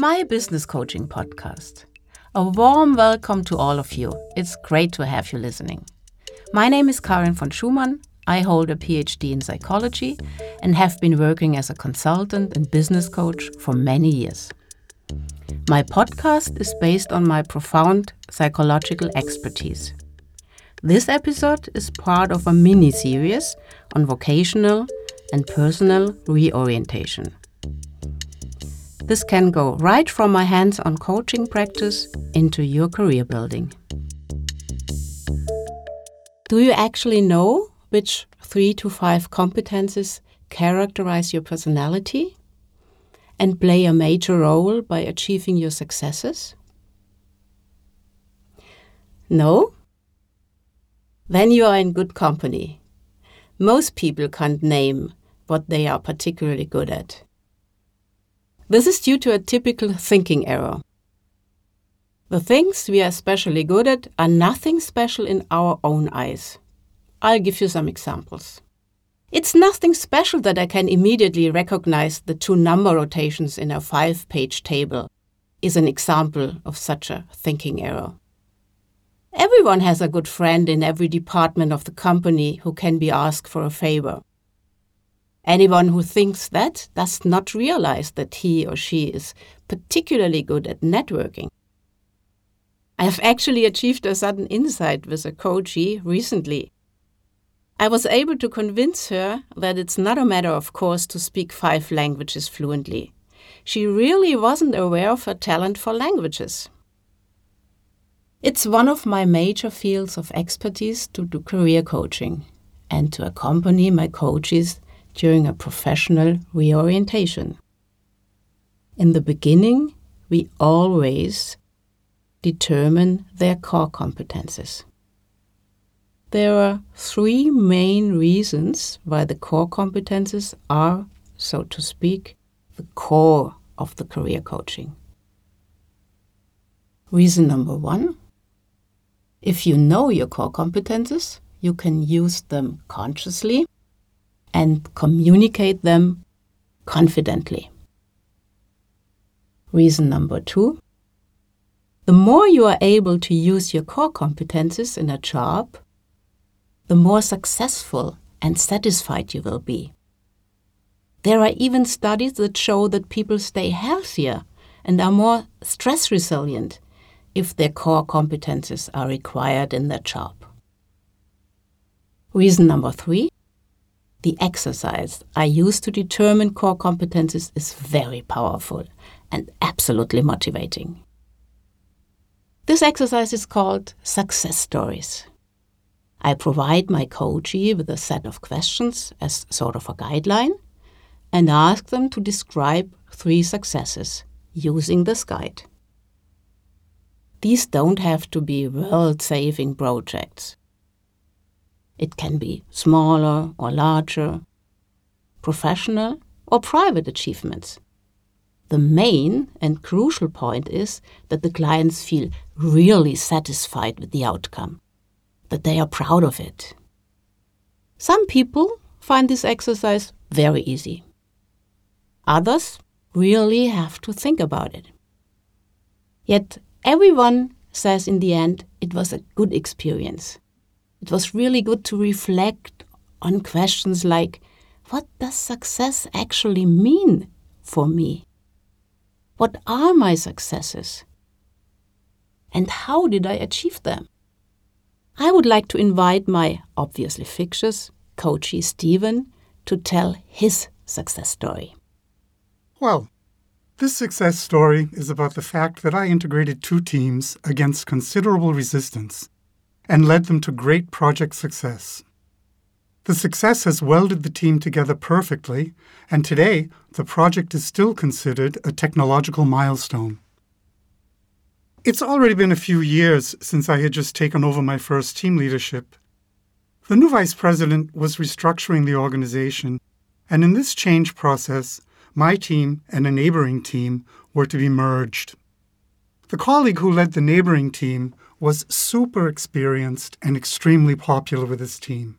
my business coaching podcast. A warm welcome to all of you. It's great to have you listening. My name is Karin von Schumann. I hold a PhD in psychology and have been working as a consultant and business coach for many years. My podcast is based on my profound psychological expertise. This episode is part of a mini series on vocational and personal reorientation. This can go right from my hands on coaching practice into your career building. Do you actually know which three to five competences characterize your personality and play a major role by achieving your successes? No? Then you are in good company. Most people can't name what they are particularly good at. This is due to a typical thinking error. The things we are especially good at are nothing special in our own eyes. I'll give you some examples. It's nothing special that I can immediately recognize the two number rotations in a five page table, is an example of such a thinking error. Everyone has a good friend in every department of the company who can be asked for a favor. Anyone who thinks that does not realize that he or she is particularly good at networking. I have actually achieved a sudden insight with a coachee recently. I was able to convince her that it's not a matter of course to speak five languages fluently. She really wasn't aware of her talent for languages. It's one of my major fields of expertise to do career coaching and to accompany my coaches during a professional reorientation. In the beginning, we always determine their core competences. There are three main reasons why the core competences are, so to speak, the core of the career coaching. Reason number one if you know your core competences, you can use them consciously and communicate them confidently. Reason number two the more you are able to use your core competences in a job, the more successful and satisfied you will be. There are even studies that show that people stay healthier and are more stress resilient if their core competences are required in their job. Reason number three the exercise I use to determine core competences is very powerful and absolutely motivating. This exercise is called Success Stories. I provide my coachee with a set of questions as sort of a guideline and ask them to describe three successes using this guide. These don't have to be world saving projects. It can be smaller or larger, professional or private achievements. The main and crucial point is that the clients feel really satisfied with the outcome, that they are proud of it. Some people find this exercise very easy. Others really have to think about it. Yet everyone says in the end it was a good experience. It was really good to reflect on questions like what does success actually mean for me? What are my successes? And how did I achieve them? I would like to invite my obviously fictitious coachee Stephen to tell his success story. Well, this success story is about the fact that I integrated two teams against considerable resistance and led them to great project success. The success has welded the team together perfectly, and today the project is still considered a technological milestone. It's already been a few years since I had just taken over my first team leadership. The new vice president was restructuring the organization, and in this change process, my team and a neighboring team were to be merged. The colleague who led the neighboring team was super experienced and extremely popular with his team.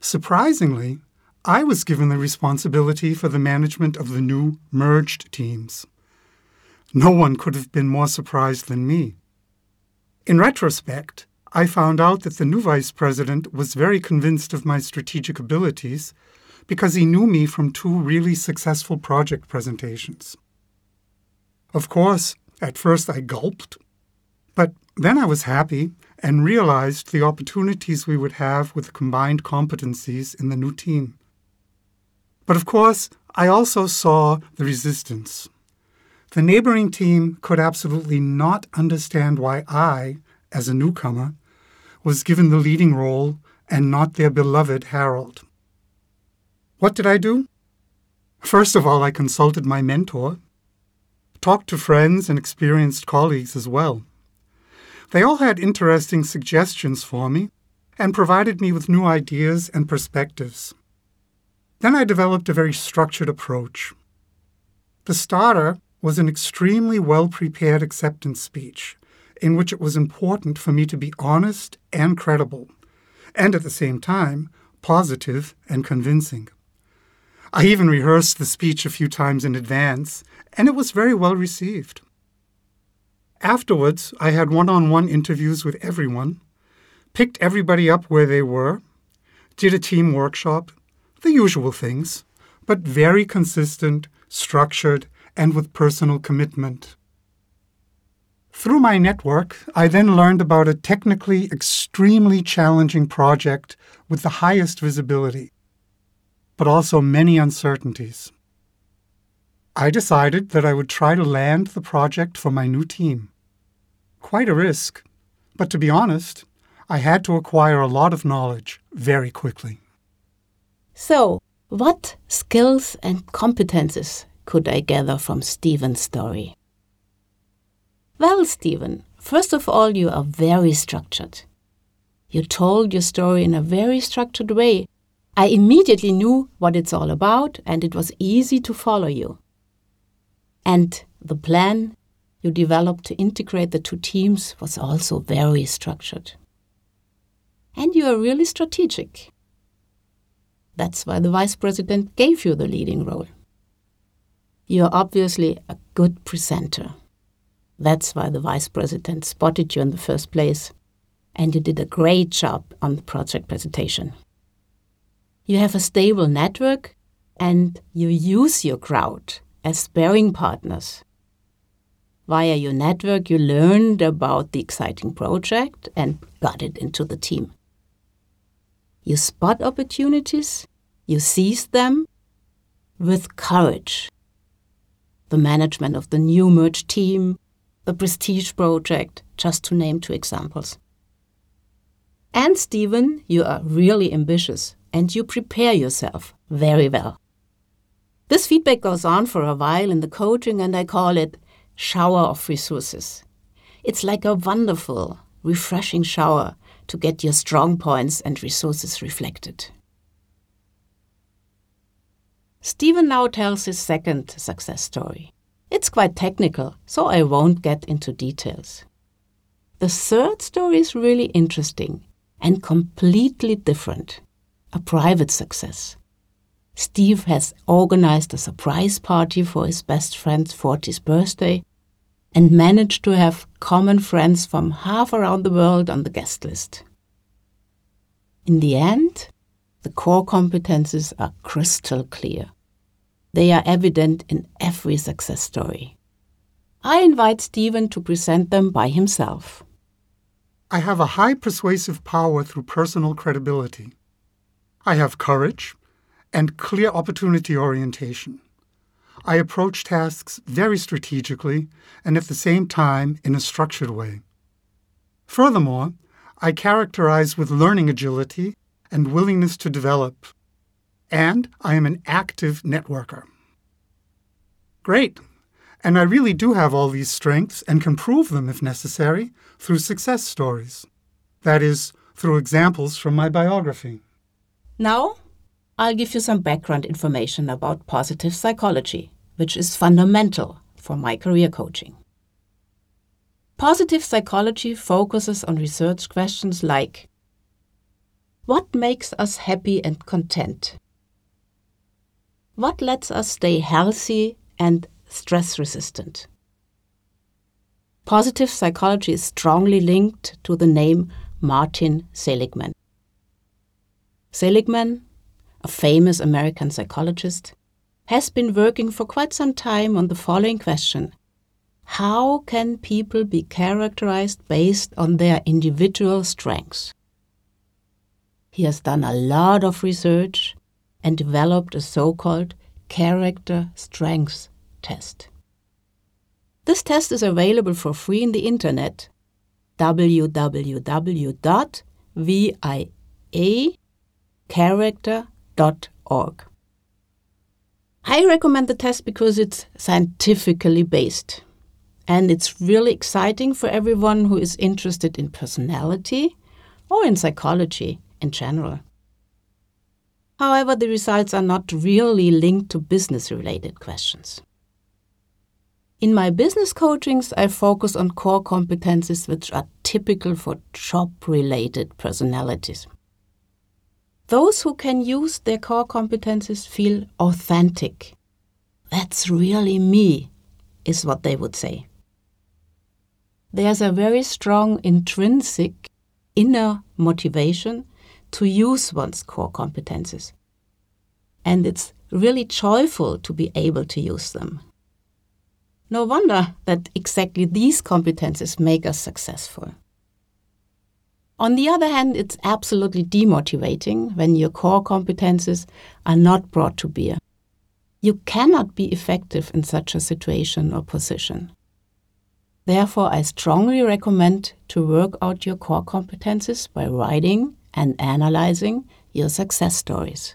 Surprisingly, I was given the responsibility for the management of the new merged teams. No one could have been more surprised than me. In retrospect, I found out that the new vice president was very convinced of my strategic abilities because he knew me from two really successful project presentations. Of course, at first I gulped, but then I was happy and realized the opportunities we would have with combined competencies in the new team. But of course, I also saw the resistance. The neighboring team could absolutely not understand why I, as a newcomer, was given the leading role and not their beloved Harold. What did I do? First of all, I consulted my mentor, talked to friends and experienced colleagues as well. They all had interesting suggestions for me and provided me with new ideas and perspectives. Then I developed a very structured approach. The starter was an extremely well prepared acceptance speech in which it was important for me to be honest and credible, and at the same time, positive and convincing. I even rehearsed the speech a few times in advance, and it was very well received. Afterwards, I had one on one interviews with everyone, picked everybody up where they were, did a team workshop, the usual things, but very consistent, structured, and with personal commitment. Through my network, I then learned about a technically extremely challenging project with the highest visibility, but also many uncertainties. I decided that I would try to land the project for my new team. Quite a risk, but to be honest, I had to acquire a lot of knowledge very quickly. So, what skills and competences could I gather from Stephen's story? Well, Stephen, first of all, you are very structured. You told your story in a very structured way. I immediately knew what it's all about, and it was easy to follow you. And the plan you developed to integrate the two teams was also very structured. And you are really strategic. That's why the vice president gave you the leading role. You're obviously a good presenter. That's why the vice president spotted you in the first place. And you did a great job on the project presentation. You have a stable network and you use your crowd as sparring partners. Via your network, you learned about the exciting project and got it into the team. You spot opportunities, you seize them with courage. The management of the new merge team the Prestige project, just to name two examples. And Stephen, you are really ambitious and you prepare yourself very well. This feedback goes on for a while in the coaching, and I call it shower of resources. It's like a wonderful, refreshing shower to get your strong points and resources reflected. Stephen now tells his second success story. It's quite technical, so I won't get into details. The third story is really interesting and completely different a private success. Steve has organized a surprise party for his best friend's 40th birthday and managed to have common friends from half around the world on the guest list. In the end, the core competences are crystal clear. They are evident in every success story. I invite Stephen to present them by himself. I have a high persuasive power through personal credibility. I have courage and clear opportunity orientation. I approach tasks very strategically and at the same time in a structured way. Furthermore, I characterize with learning agility and willingness to develop and I am an active networker. Great. And I really do have all these strengths and can prove them if necessary through success stories. That is, through examples from my biography. Now, I'll give you some background information about positive psychology, which is fundamental for my career coaching. Positive psychology focuses on research questions like What makes us happy and content? What lets us stay healthy and stress resistant? Positive psychology is strongly linked to the name Martin Seligman. Seligman, a famous American psychologist, has been working for quite some time on the following question How can people be characterized based on their individual strengths? He has done a lot of research and developed a so called character strengths test. This test is available for free in the internet I recommend the test because it's scientifically based and it's really exciting for everyone who is interested in personality or in psychology in general. However, the results are not really linked to business related questions. In my business coachings, I focus on core competencies which are typical for job related personalities. Those who can use their core competences feel authentic. That's really me, is what they would say. There's a very strong intrinsic inner motivation to use one's core competences. And it's really joyful to be able to use them. No wonder that exactly these competences make us successful. On the other hand, it's absolutely demotivating when your core competences are not brought to bear. You cannot be effective in such a situation or position. Therefore, I strongly recommend to work out your core competences by writing and analyzing your success stories.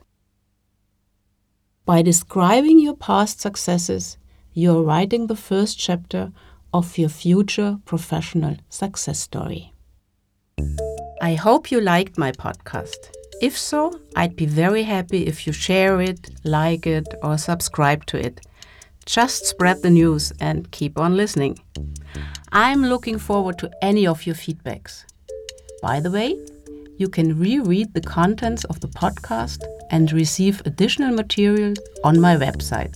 By describing your past successes, you're writing the first chapter of your future professional success story. I hope you liked my podcast. If so, I'd be very happy if you share it, like it, or subscribe to it. Just spread the news and keep on listening. I'm looking forward to any of your feedbacks. By the way, you can reread the contents of the podcast and receive additional material on my website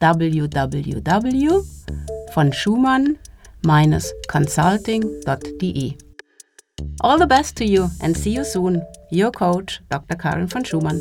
www.von-consulting.de. All the best to you and see you soon. Your coach, Dr. Karin von Schumann.